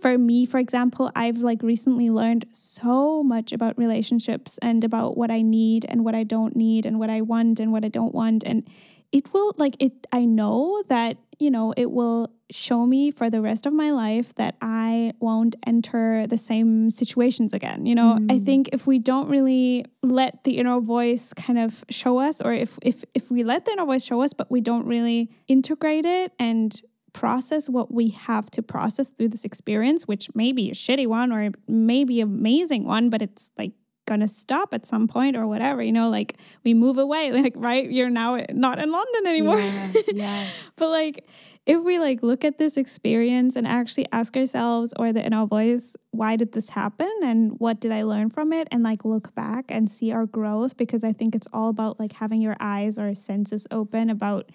S1: for me, for example, I've like recently learned so much about relationships and about what I need and what I don't need and what I want and what I don't want. And it will like it, I know that, you know, it will show me for the rest of my life that I won't enter the same situations again. You know, mm. I think if we don't really let the inner voice kind of show us, or if if if we let the inner voice show us, but we don't really integrate it and process what we have to process through this experience, which may be a shitty one or maybe amazing one, but it's like gonna stop at some point or whatever you know like we move away like right? You're now not in london anymore. Yeah, yeah. but like if we like look at this experience and actually ask ourselves or the inner voice why did this happen and what did i learn from it? And like look back and see our growth because i think it's all about like having your eyes or senses open about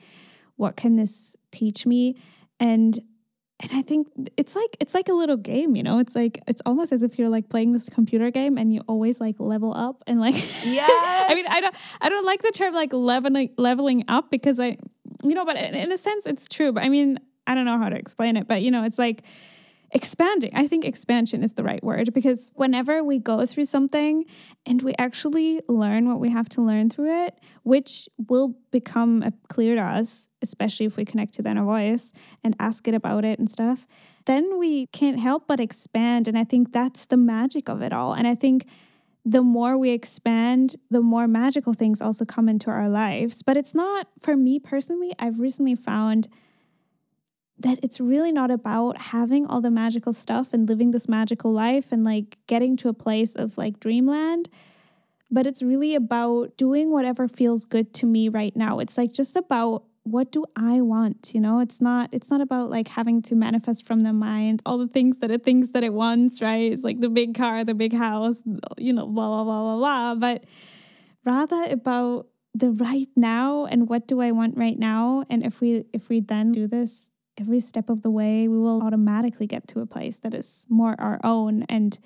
S1: what can this teach me? And and I think it's like it's like a little game, you know. It's like it's almost as if you're like playing this computer game and you always like level up and like
S2: yeah.
S1: I mean, I don't I don't like the term like leveling leveling up because I you know, but in, in a sense it's true. But I mean, I don't know how to explain it, but you know, it's like expanding. I think expansion is the right word because whenever we go through something and we actually learn what we have to learn through it, which will become clear to us, especially if we connect to the inner voice and ask it about it and stuff, then we can't help but expand. And I think that's the magic of it all. And I think the more we expand, the more magical things also come into our lives. But it's not, for me personally, I've recently found that it's really not about having all the magical stuff and living this magical life and like getting to a place of like dreamland but it's really about doing whatever feels good to me right now. It's like just about what do i want you know? It's not it's not about like having to manifest from the mind all the things that it thinks that it wants right? It's like the big car the big house you know blah blah blah blah blah but rather about the right now and what do i want right now. And if we if we then do this every step of the way, we will automatically get to a place that is more our own. And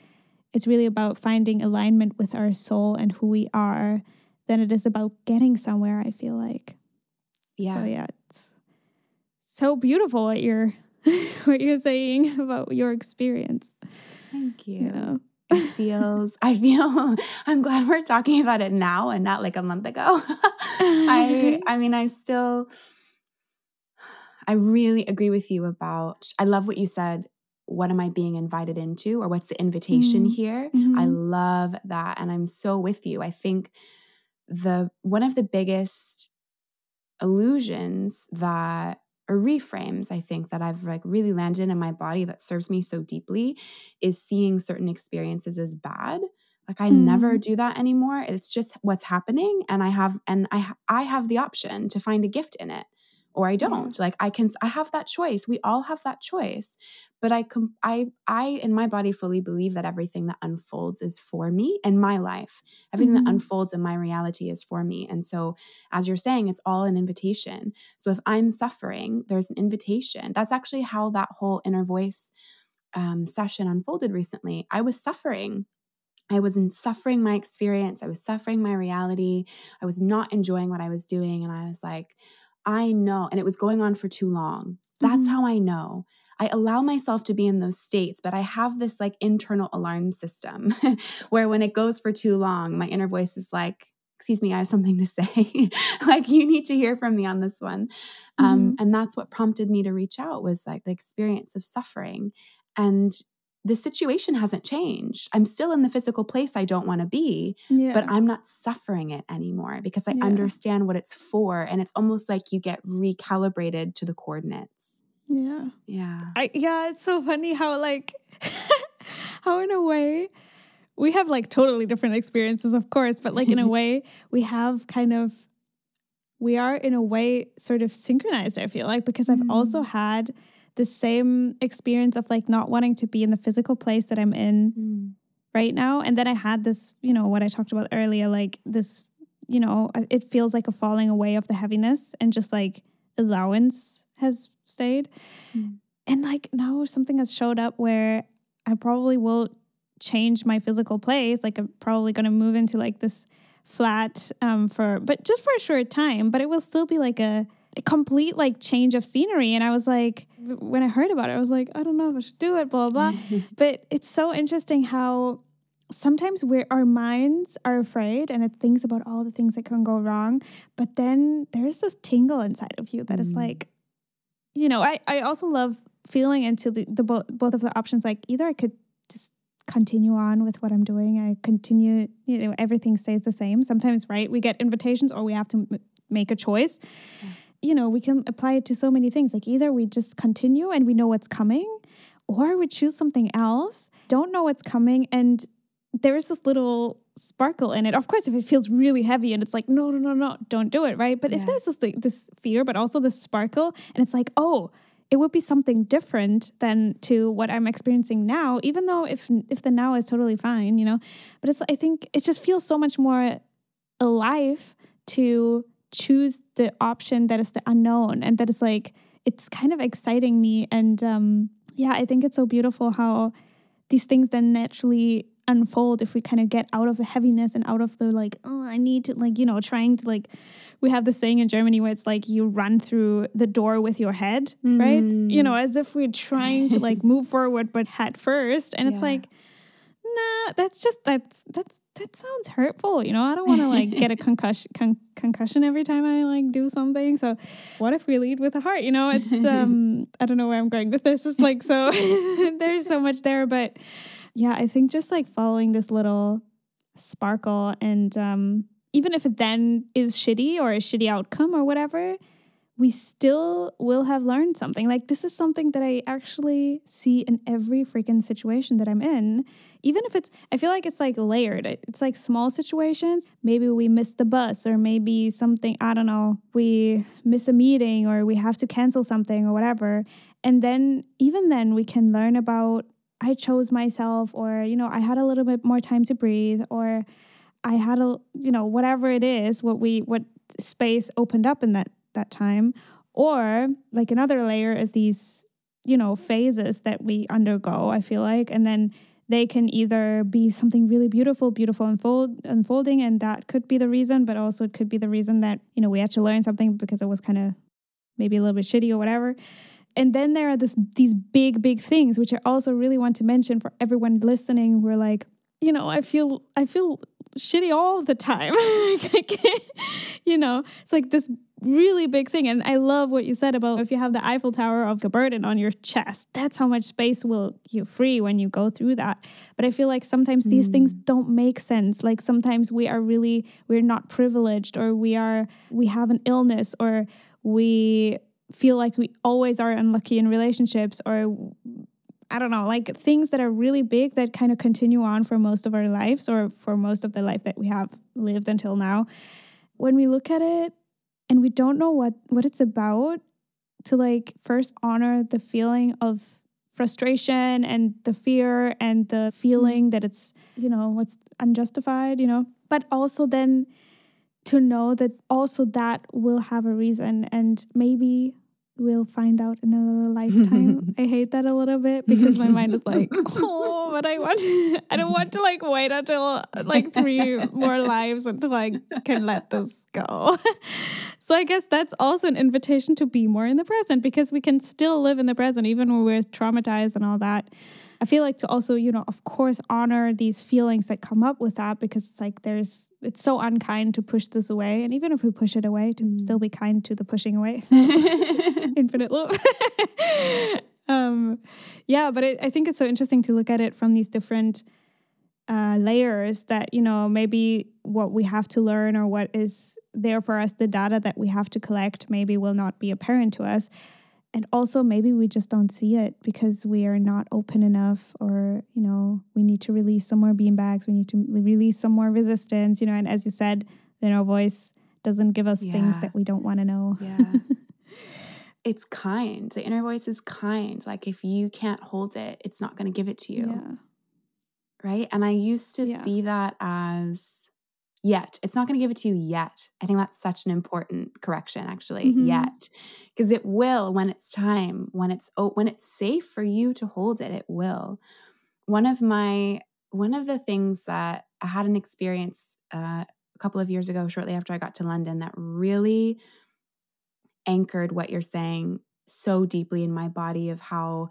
S1: it's really about finding alignment with our soul and who we are than it is about getting somewhere, I feel like.
S2: Yeah.
S1: So yeah, it's so beautiful what you're what you're saying about your experience.
S2: Thank you. you know? it feels i feel i'm glad we're talking about it now and not like a month ago i i mean i still I really agree with you about, I love what you said. What am I being invited into, or what's the invitation mm-hmm. here? Mm-hmm. I love that. And I'm so with you. I think the one of the biggest illusions that or reframes i think that i've like really landed in my body that serves me so deeply is seeing certain experiences as bad like i mm. never do that anymore it's just what's happening and i have and i i have the option to find a gift in it or I don't. Yeah. Like I can I have that choice. We all have that choice. But I com- I I in my body fully believe that everything that unfolds is for me and my life. Everything mm-hmm. that unfolds in my reality is for me. And so as you're saying it's all an invitation. So if I'm suffering, there's an invitation. That's actually how that whole inner voice um, session unfolded recently. I was suffering I was in suffering my experience. I was suffering my reality. I was not enjoying what I was doing. And I was like, I know, and it was going on for too long. That's mm-hmm. how I know. I allow myself to be in those states, but I have this like internal alarm system where when it goes for too long, my inner voice is like, excuse me, I have something to say. like, you need to hear from me on this one. Um, mm-hmm. Um, and that's what prompted me to reach out was like the experience of suffering. And the situation hasn't changed. I'm still in the physical place I don't want to be, yeah. but I'm not suffering it anymore because I yeah. understand what it's for. And it's almost like you get recalibrated to the coordinates.
S1: Yeah.
S2: Yeah.
S1: I, yeah. It's so funny how, like, how in a way, we have like totally different experiences, of course, but like in a way, we have kind of, we are in a way sort of synchronized, I feel like, because I've mm. also had the same experience of like not wanting to be in the physical place that I'm in mm. right now. And then I had this, you know, what I talked about earlier, like this, you know, it feels like a falling away of the heaviness and just like allowance has stayed. Mm. And like now something has showed up where I probably will change my physical place. Like I'm probably going to move into like this flat um for but just for a short time, but it will still be like a a complete like change of scenery. And I was like, when I heard about it, I was like, I don't know if I should do it, blah, blah. but it's so interesting how sometimes we're our minds are afraid and it thinks about all the things that can go wrong. But then there's this tingle inside of you that mm. is like, you know, I, I also love feeling into the, the both both of the options. Like either I could just continue on with what I'm doing. I continue, you know, everything stays the same. Sometimes, right, we get invitations or we have to m- make a choice. Yeah you know, we can apply it to so many things. Like either we just continue and we know what's coming, or we choose something else, don't know what's coming, and there is this little sparkle in it. Of course, if it feels really heavy and it's like, no, no, no, no, don't do it, right? But yeah. if there's this this fear, but also this sparkle, and it's like, oh, it would be something different than to what I'm experiencing now, even though if if the now is totally fine, you know. But it's I think it just feels so much more alive to choose the option that is the unknown and that is like it's kind of exciting me and um yeah i think it's so beautiful how these things then naturally unfold if we kind of get out of the heaviness and out of the like oh i need to like you know trying to like we have this saying in germany where it's like you run through the door with your head mm. right you know as if we're trying to like move forward but head first and yeah. it's like nah, that's just that's that's that sounds hurtful. You know, I don't want to like get a concussion con- concussion every time I like do something. So, what if we lead with the heart? You know, it's um I don't know where I'm going with this. It's like so there's so much there, but yeah, I think just like following this little sparkle and um even if it then is shitty or a shitty outcome or whatever, we still will have learned something. Like, this is something that I actually see in every freaking situation that I'm in. Even if it's, I feel like it's like layered. It's like small situations. Maybe we miss the bus, or maybe something, I don't know, we miss a meeting, or we have to cancel something, or whatever. And then, even then, we can learn about I chose myself, or, you know, I had a little bit more time to breathe, or I had a, you know, whatever it is, what we, what space opened up in that that time. Or like another layer is these, you know, phases that we undergo, I feel like. And then they can either be something really beautiful, beautiful unfold unfolding, and that could be the reason, but also it could be the reason that, you know, we had to learn something because it was kind of maybe a little bit shitty or whatever. And then there are this these big, big things, which I also really want to mention for everyone listening who are like, you know, I feel I feel shitty all the time. you know, it's like this really big thing. And I love what you said about if you have the Eiffel Tower of a burden on your chest, that's how much space will you free when you go through that. But I feel like sometimes mm. these things mm. don't make sense. Like sometimes we are really we're not privileged or we are we have an illness or we feel like we always are unlucky in relationships or I don't know, like things that are really big that kind of continue on for most of our lives or for most of the life that we have lived until now. When we look at it and we don't know what what it's about to like first honor the feeling of frustration and the fear and the mm-hmm. feeling that it's you know what's unjustified you know? But also then to know that also that will have a reason. And maybe we'll find out in another lifetime. I hate that a little bit because my mind is like, oh, but I want to, I don't want to like wait until like three more lives until I can let this go. so I guess that's also an invitation to be more in the present because we can still live in the present even when we're traumatized and all that. I feel like to also, you know, of course, honor these feelings that come up with that because it's like there's, it's so unkind to push this away. And even if we push it away, to mm. still be kind to the pushing away. Infinite loop. um, yeah, but it, I think it's so interesting to look at it from these different uh, layers that, you know, maybe what we have to learn or what is there for us, the data that we have to collect, maybe will not be apparent to us and also maybe we just don't see it because we are not open enough or you know we need to release some more beanbags. We need to release some more resistance you know? And as you said the inner voice doesn't give us yeah. things that we don't want to know.
S2: Yeah. It's kind. The inner voice is kind. Like if you can't hold it it's not going to give it to you. Yeah. right? And i used to yeah. see that as yet. It's not going to give it to you yet. I think that's such an important correction actually. Mm-hmm. Yet. Because it will when it's time, when it's oh, when it's safe for you to hold it, it will. One of my one of the things that I had an experience uh, a couple of years ago shortly after I got to London that really anchored what you're saying so deeply in my body of how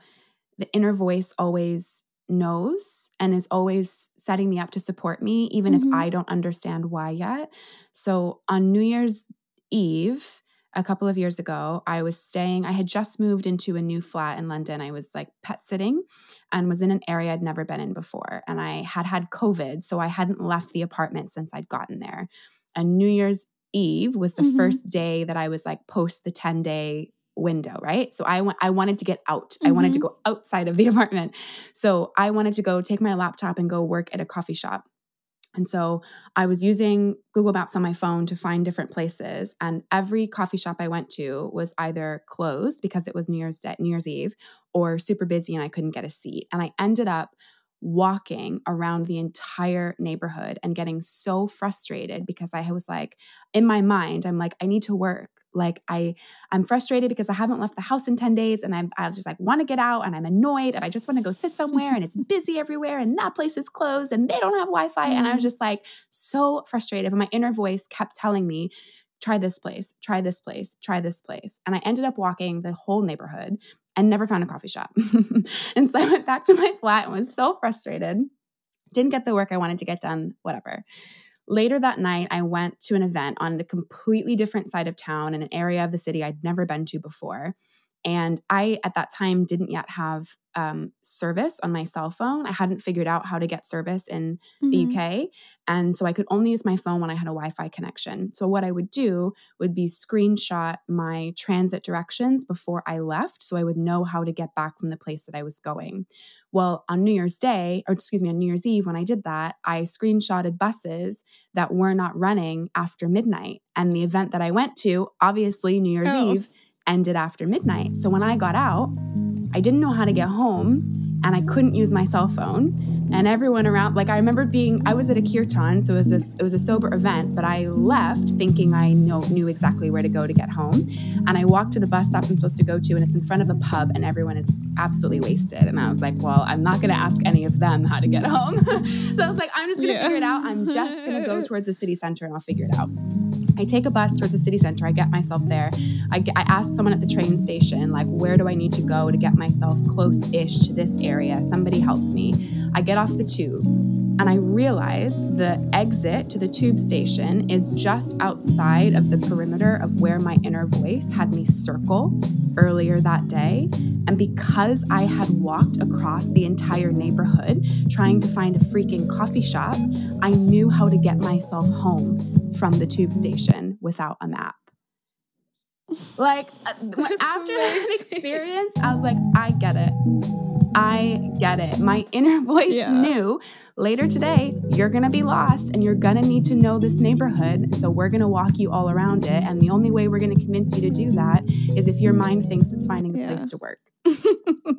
S2: the inner voice always knows and is always setting me up to support me, even mm-hmm. if I don't understand why yet. So on New Year's Eve, a couple of years ago, I was staying, I had just moved into a new flat in London. I was like pet sitting and was in an area I'd never been in before. And I had had COVID, so I hadn't left the apartment since I'd gotten there. And New Year's Eve was the mm-hmm. first day that I was like post the 10 day window, right? So I went I wanted to get out. Mm-hmm. I wanted to mm-hmm. go outside of the apartment. So I wanted to go take my laptop and go work at a coffee shop. And so I was using Google Maps on my phone to find different places. And every coffee shop I went to was either closed because it was New Year's Day, New Year's Eve, or super busy and I couldn't get a seat. And I ended up walking around the entire neighborhood and getting so frustrated because I was like, in my mind, I'm like, I need to work like i i'm frustrated because i haven't left the house in 10 days and i'm i just like want to get out and i'm annoyed and i just want to go sit somewhere and it's busy everywhere and that place is closed and they don't have wi-fi mm. and i was mm-hmm. just like so frustrated but my inner voice kept telling me try this place try this place try this place and i ended up walking the whole neighborhood and never found a coffee shop and so i went back to my flat and was so frustrated didn't get the work i wanted to get done whatever Later that night, I went to an event on a completely different side of town in an area of the city I'd never been to before. And I, at that time, didn't yet have um, service on my cell phone. I hadn't figured out how to get service in mm-hmm. the UK. And so I could only use my phone when I had a Wi Fi connection. So what I would do would be screenshot my transit directions before I left so I would know how to get back from the place that I was going. Well, on New Year's Day, or excuse me, on New Year's Eve, when I did that, I screenshotted buses that were not running after midnight. And the event that I went to, obviously, New Year's oh. Eve, ended after midnight. So when I got out, I didn't know how to get home and I couldn't use my cell phone. And everyone around, like I remember being, I was at a kirtan, so it was a, it was a sober event, but I left thinking I know, knew exactly where to go to get home. And I walked to the bus stop I'm supposed to go to, and it's in front of a pub, and everyone is absolutely wasted. And I was like, well, I'm not going to ask any of them how to get home. so I was like, I'm just going to yeah. figure it out. I'm just going to go towards the city center and I'll figure it out. I take a bus towards the city center. I get myself there. I, get, I ask someone at the train station, like, where do I need to go to get myself close ish to this area? Somebody helps me. I get off the tube and I realize the exit to the tube station is just outside of the perimeter of where my inner voice had me circle earlier that day. And because I had walked across the entire neighborhood trying to find a freaking coffee shop, I knew how to get myself home from the tube station without a map. Like uh, after this experience, I was like, I get it. I get it. My inner voice yeah. knew later today, you're going to be lost and you're going to need to know this neighborhood. So we're going to walk you all around it. And the only way we're going to convince you to do that is if your mind thinks it's finding a yeah. place to work.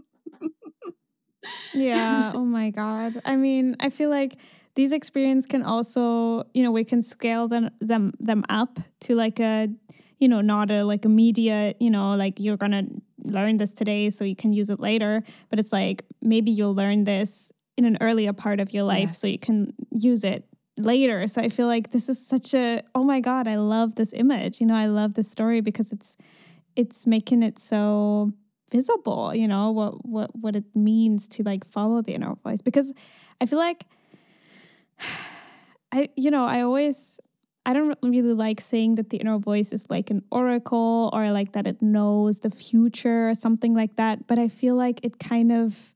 S1: yeah. Oh my God. I mean, I feel like these experiences can also, you know, we can scale them them them up to like a you know, not a like immediate, you know, like you're gonna learn this today so you can use it later. But it's like maybe you'll learn this in an earlier part of your life yes. so you can use it later. So I feel like this is such a oh my god, I love this image. You know, I love this story because it's it's making it so visible, you know, what what what it means to like follow the inner voice because I feel like I you know, I always I don't really like saying that the inner voice is like an oracle or like that it knows the future or something like that. But I feel like it kind of,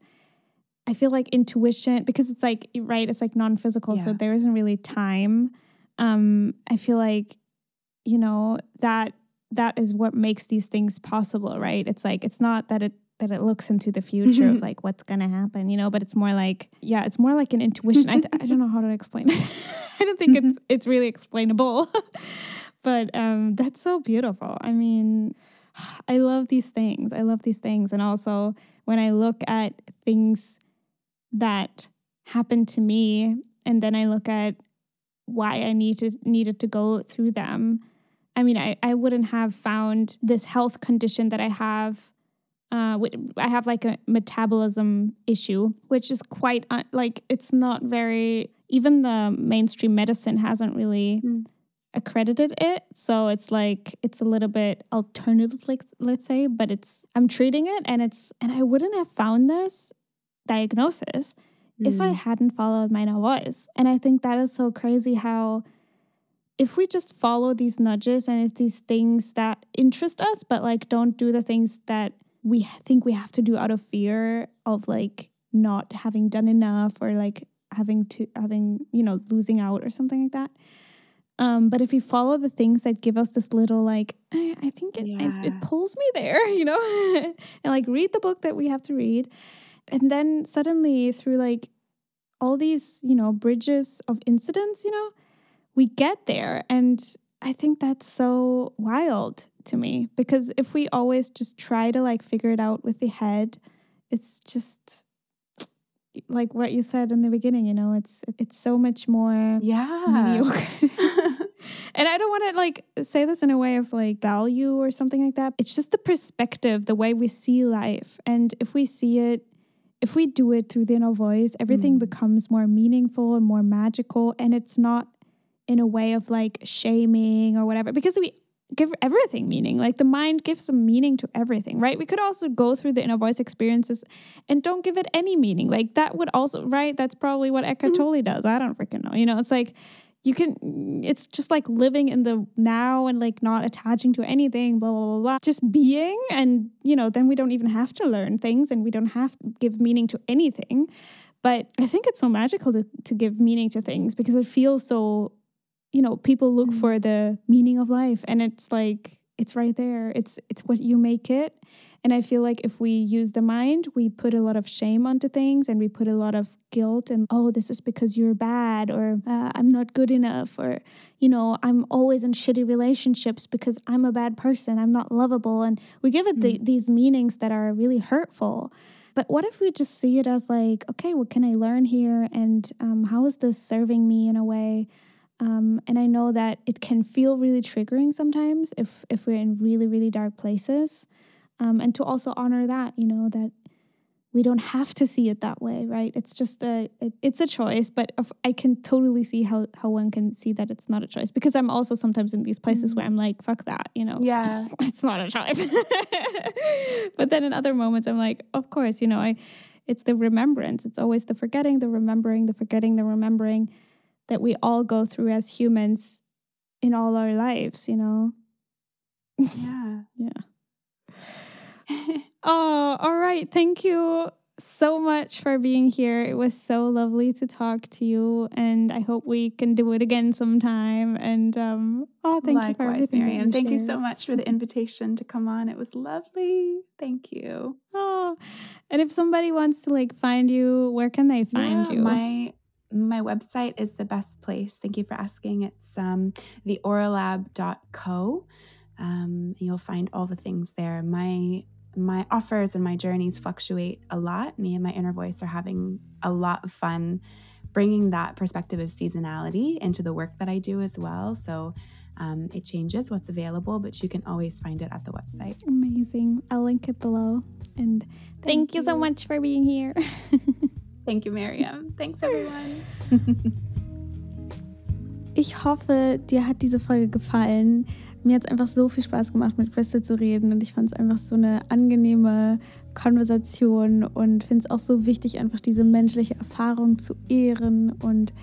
S1: I feel like intuition, because it's like, right, it's like non physical. Yeah. So there isn't really time. Um, I feel like, you know, that that is what makes these things possible, right? It's like, it's not that it that it looks into the future of like what's gonna happen, you know. But it's more like, yeah, it's more like an intuition. I, I don't know how to explain it. I don't think it's it's really explainable. but um, that's so beautiful. I mean, I love these things. I love these things, and also when I look at things that happened to me, and then I look at why I needed needed to go through them. I mean, I, I wouldn't have found this health condition that I have uh, I have like a metabolism issue, which is quite uh, like it's not very. Even the mainstream medicine hasn't really mm. accredited it, so it's like it's a little bit alternative, like let's say. But it's I'm treating it, and it's and I wouldn't have found this diagnosis mm. if I hmm. hadn't followed my voice. And I think that is so crazy how if we just follow these nudges and it's these things that interest us, but like don't do the things that we think we have to do out of fear of like not having done enough or like having to having you know losing out or something like that. Um, but if we follow the things that give us this little like i, I think it, yeah. it, it pulls me there you know? And like read the book that we have to read. And then suddenly through like all these you know bridges of incidents you know we get there. And i think that's so wild to me because if we always just try to like figure it out with the head, it's just like what you said in the beginning, you know, it's it's so much more
S2: yeah
S1: mediocre. and I don't want to like say this in a way of like value or something like that. It's just the perspective, the way we see life. And if we see it, if we do it through the inner voice, everything mm. becomes more meaningful and more magical. And it's not in a way of like shaming or whatever. Because we give everything meaning. Like the mind gives some meaning to everything, right? We could also go through the inner voice experiences and don't give it any meaning. Like that would also, right? That's probably what Eckhart mm-hmm. Tolle does. I don't freaking know. You know, it's like you can, it's just like living in the now and like not attaching to anything, blah, blah, blah, blah. Just being. And, you know, then we don't even have to learn things and we don't have to give meaning to anything. But I think it's so magical to, to give meaning to things because it feels so you know people look mm. for the meaning of life and it's like it's right there. It's it's what you make it. And i feel like if we use the mind we put a lot of shame onto things and we put a lot of guilt and oh this is because you're bad or uh, i'm not good enough or you know i'm always in shitty relationships because i'm a bad person. I'm not lovable. And we give it mm. the, these meanings that are really hurtful. But what if we just see it as like okay what can i learn here? And um, how is this serving me in a way um, and I know that it can feel really triggering sometimes if if we're in really really dark places, um, and to also honor that you know that we don't have to see it that way, right? It's just a it, it's a choice, but I can totally see how how one can see that it's not a choice because I'm also sometimes in these places mm-hmm. where I'm like, fuck that, you know?
S2: Yeah,
S1: it's not a choice. but then in other moments, I'm like, of course, you know, I it's the remembrance. It's always the forgetting, the remembering, the forgetting, the remembering that we all go through as humans in all our lives, you know?
S2: Yeah.
S1: yeah. oh, all right. Thank you so much for being here. It was so lovely to talk to you, and I hope we can do it again sometime. And um, oh, thank
S2: Likewise,
S1: you for everything.
S2: Miriam. Thank
S1: shared.
S2: you so much for the invitation to come on. It was lovely. Thank you.
S1: Oh, and if somebody wants to like find you, where can they find
S2: yeah,
S1: you?
S2: My my website is the best place. Thank you for asking. It's um, theauralab.co. Um, you'll find all the things there. My my offers and my journeys fluctuate a lot. Me and my inner voice are having a lot of fun bringing that perspective of seasonality into the work that I do as well. So um, it changes what's available, but you can always find it at the website.
S1: Amazing. I'll link it below. And thank, thank you. you so much for being here.
S2: thank you, Miriam. Thanks, everyone.
S1: ich hoffe, dir hat diese Folge gefallen. mir hat es einfach so viel Spaß gemacht, mit Crystal zu reden und ich fand es einfach so eine angenehme Konversation und finde es auch so wichtig, einfach diese menschliche Erfahrung zu ehren und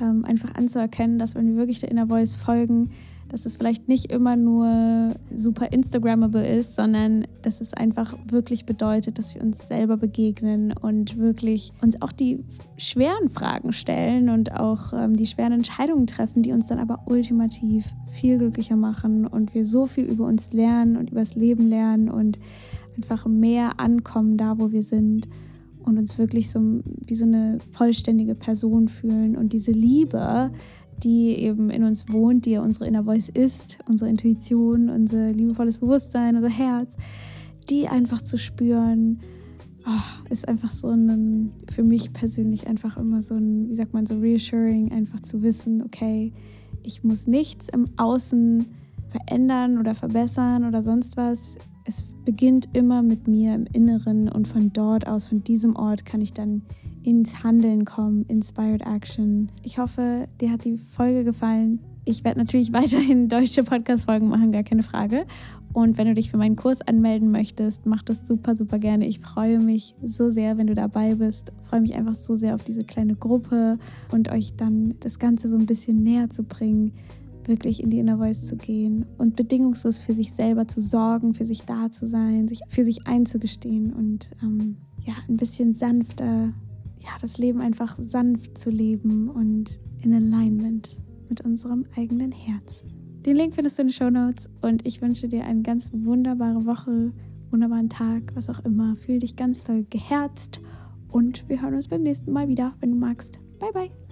S1: ähm, einfach anzuerkennen, dass wenn wir wirklich der Inner Voice folgen, dass es vielleicht nicht immer nur super Instagrammable ist, sondern dass es einfach wirklich bedeutet, dass wir uns selber begegnen und wirklich uns auch die schweren Fragen stellen und auch ähm, die schweren Entscheidungen treffen, die uns dann aber ultimativ viel glücklicher machen und wir so viel über uns lernen und über das Leben lernen und einfach mehr ankommen da, wo wir sind und uns wirklich so wie so eine vollständige Person fühlen. Und diese Liebe, die eben in uns wohnt, die ja unsere Inner Voice ist, unsere Intuition, unser liebevolles Bewusstsein, unser Herz, die einfach zu spüren, oh, ist einfach so ein, für mich persönlich einfach immer so ein, wie sagt man, so reassuring, einfach zu wissen, okay, ich muss nichts im Außen verändern oder verbessern oder sonst was. Es beginnt immer mit mir im Inneren und von dort aus, von diesem Ort kann ich dann ins Handeln kommen, Inspired Action. Ich hoffe, dir hat die Folge gefallen. Ich werde natürlich weiterhin deutsche Podcast-Folgen machen, gar keine Frage. Und wenn du dich für meinen Kurs anmelden möchtest, mach das super, super gerne. Ich freue mich so sehr, wenn du dabei bist. Ich freue mich einfach so sehr auf diese kleine Gruppe und euch dann das Ganze so ein bisschen näher zu bringen, wirklich in die Inner Voice zu gehen und bedingungslos für sich selber zu sorgen, für sich da zu sein, sich für sich einzugestehen und ähm, ja, ein bisschen sanfter ja, das Leben einfach sanft zu leben und in Alignment mit unserem eigenen Herzen. Den Link findest du in den Show Notes und ich wünsche dir eine ganz wunderbare Woche, wunderbaren Tag, was auch immer. Fühl dich ganz doll geherzt und wir hören uns beim nächsten Mal wieder, wenn du magst. Bye, bye.